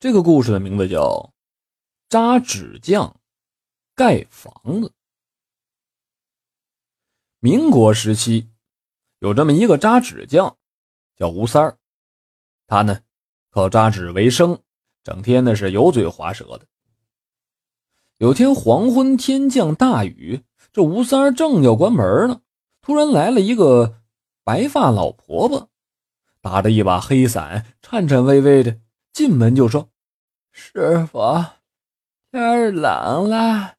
这个故事的名字叫《扎纸匠盖房子》。民国时期，有这么一个扎纸匠，叫吴三儿。他呢，靠扎纸为生，整天呢是油嘴滑舌的。有天黄昏，天降大雨，这吴三儿正要关门呢，突然来了一个白发老婆婆，打着一把黑伞，颤颤巍巍的。进门就说：“师傅，天冷了，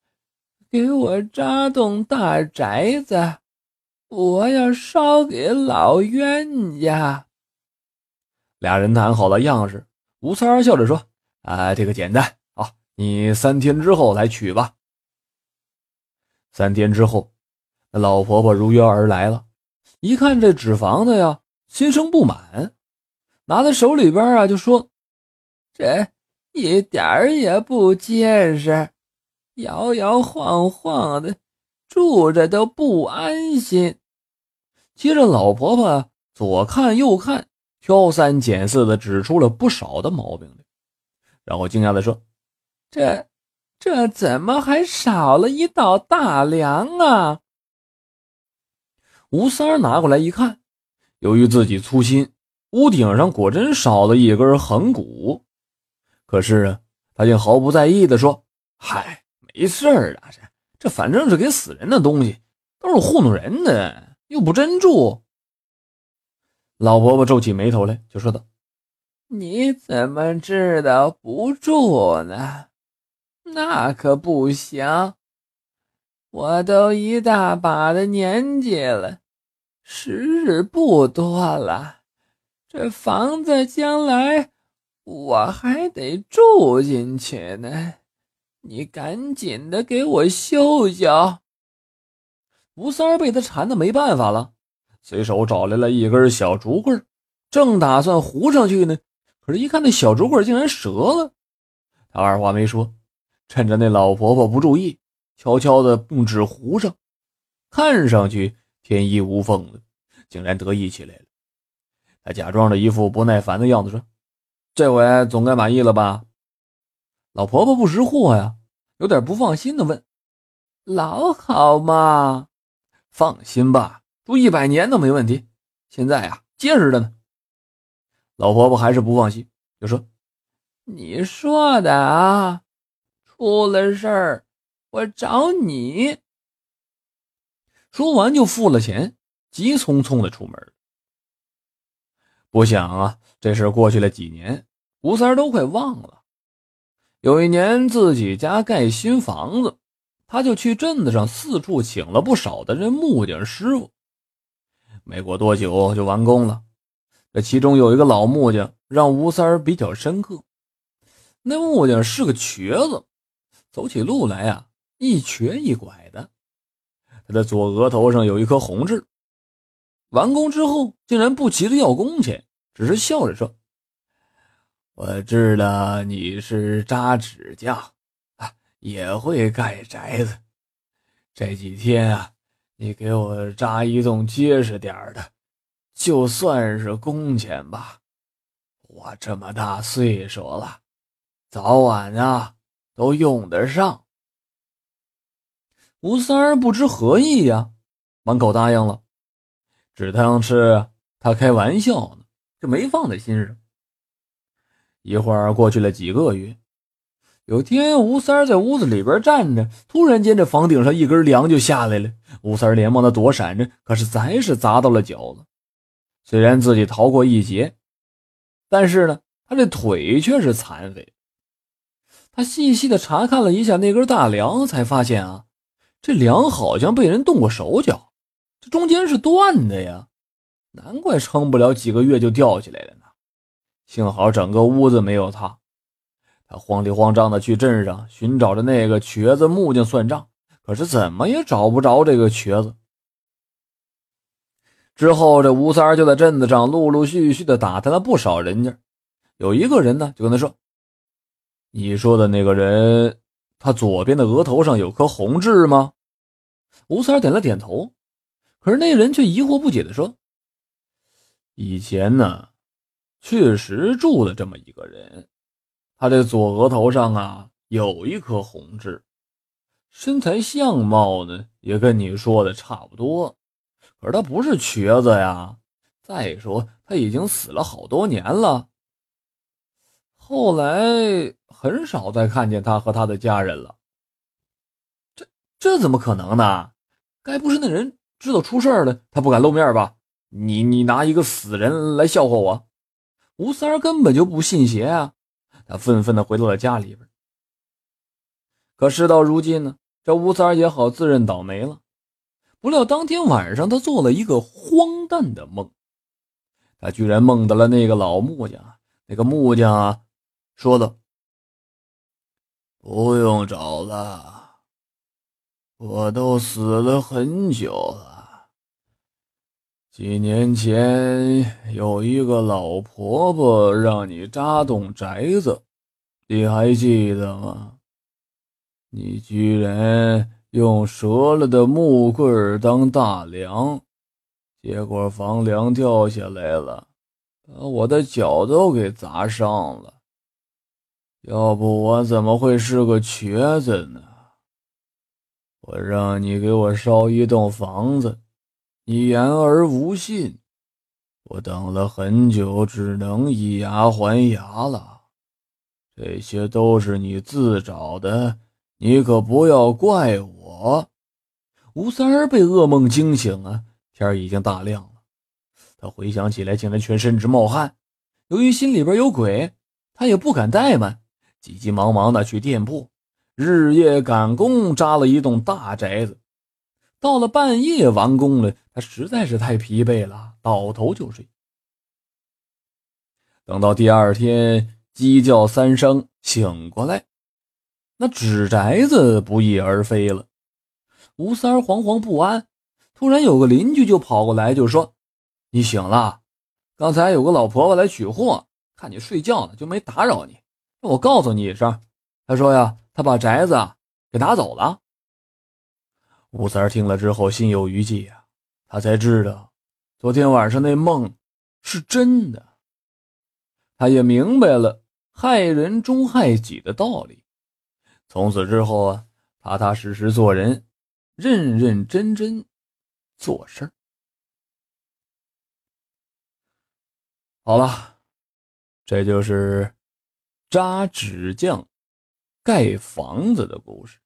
给我扎栋大宅子，我要烧给老冤家。”俩人谈好了样式，吴三儿笑着说：“啊，这个简单啊，你三天之后来取吧。”三天之后，那老婆婆如约而来了，一看这纸房子呀，心生不满，拿在手里边啊，就说。这一点儿也不结实，摇摇晃晃的，住着都不安心。接着，老婆婆左看右看，挑三拣四的指出了不少的毛病来，然后惊讶的说：“这这怎么还少了一道大梁啊？”吴三儿拿过来一看，由于自己粗心，屋顶上果真少了一根横骨。可是啊，他竟毫不在意地说：“嗨，没事儿啊，这这反正是给死人的东西，都是糊弄人的，又不真住。”老婆婆皱起眉头来，就说道：“你怎么知道不住呢？那可不行，我都一大把的年纪了，时日不多了，这房子将来……”我还得住进去呢，你赶紧的给我修修。吴三儿被他缠的没办法了，随手找来了一根小竹棍，正打算糊上去呢，可是，一看那小竹棍竟然折了。他二话没说，趁着那老婆婆不注意，悄悄的用纸糊上，看上去天衣无缝的，竟然得意起来了。他假装着一副不耐烦的样子说。这回总该满意了吧？老婆婆不识货呀，有点不放心的问：“老好嘛？放心吧，住一百年都没问题。现在呀，结实的呢。”老婆婆还是不放心，就说：“你说的啊，出了事儿我找你。”说完就付了钱，急匆匆的出门。不想啊。这事过去了几年，吴三都快忘了。有一年自己家盖新房子，他就去镇子上四处请了不少的人木匠师傅。没过多久就完工了。这其中有一个老木匠让吴三比较深刻。那木匠是个瘸子，走起路来呀一瘸一拐的。他的左额头上有一颗红痣。完工之后竟然不急着要工钱。只是笑着说：“我知道你是扎纸匠，啊，也会盖宅子。这几天啊，你给我扎一栋结实点的，就算是工钱吧。我这么大岁数了，早晚啊都用得上。”吴三儿不知何意呀，满口答应了，只当是他开玩笑呢。就没放在心上。一会儿过去了几个月，有天吴三在屋子里边站着，突然间这房顶上一根梁就下来了。吴三连忙的躲闪着，可是还是砸到了脚了。虽然自己逃过一劫，但是呢，他这腿却是残废。他细细的查看了一下那根大梁，才发现啊，这梁好像被人动过手脚，这中间是断的呀。难怪撑不了几个月就掉下来了呢。幸好整个屋子没有塌。他慌里慌张的去镇上寻找着那个瘸子木匠算账，可是怎么也找不着这个瘸子。之后，这吴三就在镇子上陆陆续续的打探了不少人家。有一个人呢，就跟他说：“你说的那个人，他左边的额头上有颗红痣吗？”吴三点了点头。可是那人却疑惑不解的说。以前呢，确实住了这么一个人，他这左额头上啊有一颗红痣，身材相貌呢也跟你说的差不多，可是他不是瘸子呀。再说他已经死了好多年了，后来很少再看见他和他的家人了。这这怎么可能呢？该不是那人知道出事了，他不敢露面吧？你你拿一个死人来笑话我？吴三根本就不信邪啊！他愤愤地回到了家里边。可事到如今呢，这吴三也好自认倒霉了。不料当天晚上，他做了一个荒诞的梦。他居然梦到了那个老木匠。那个木匠啊，说道：“不用找了，我都死了很久了。几年前有一个老婆婆让你扎栋宅子，你还记得吗？你居然用折了的木棍当大梁。”结果房梁掉下来了，把我的脚都给砸伤了。要不我怎么会是个瘸子呢？我让你给我烧一栋房子，你言而无信。我等了很久，只能以牙还牙了。这些都是你自找的，你可不要怪我。吴三儿被噩梦惊醒啊！天已经大亮了，他回想起来，竟然全身直冒汗。由于心里边有鬼，他也不敢怠慢，急急忙忙的去店铺，日夜赶工扎了一栋大宅子。到了半夜完工了，他实在是太疲惫了，倒头就睡。等到第二天鸡叫三声醒过来，那纸宅子不翼而飞了。吴三儿惶惶不安。突然有个邻居就跑过来，就说：“你醒了，刚才有个老婆婆来取货，看你睡觉呢，就没打扰你。我告诉你一声，他说呀，他把宅子给拿走了。”吴三听了之后心有余悸呀，他才知道昨天晚上那梦是真的，他也明白了害人终害己的道理。从此之后啊，踏踏实实做人，认认真真。做事好了，这就是扎纸匠盖房子的故事。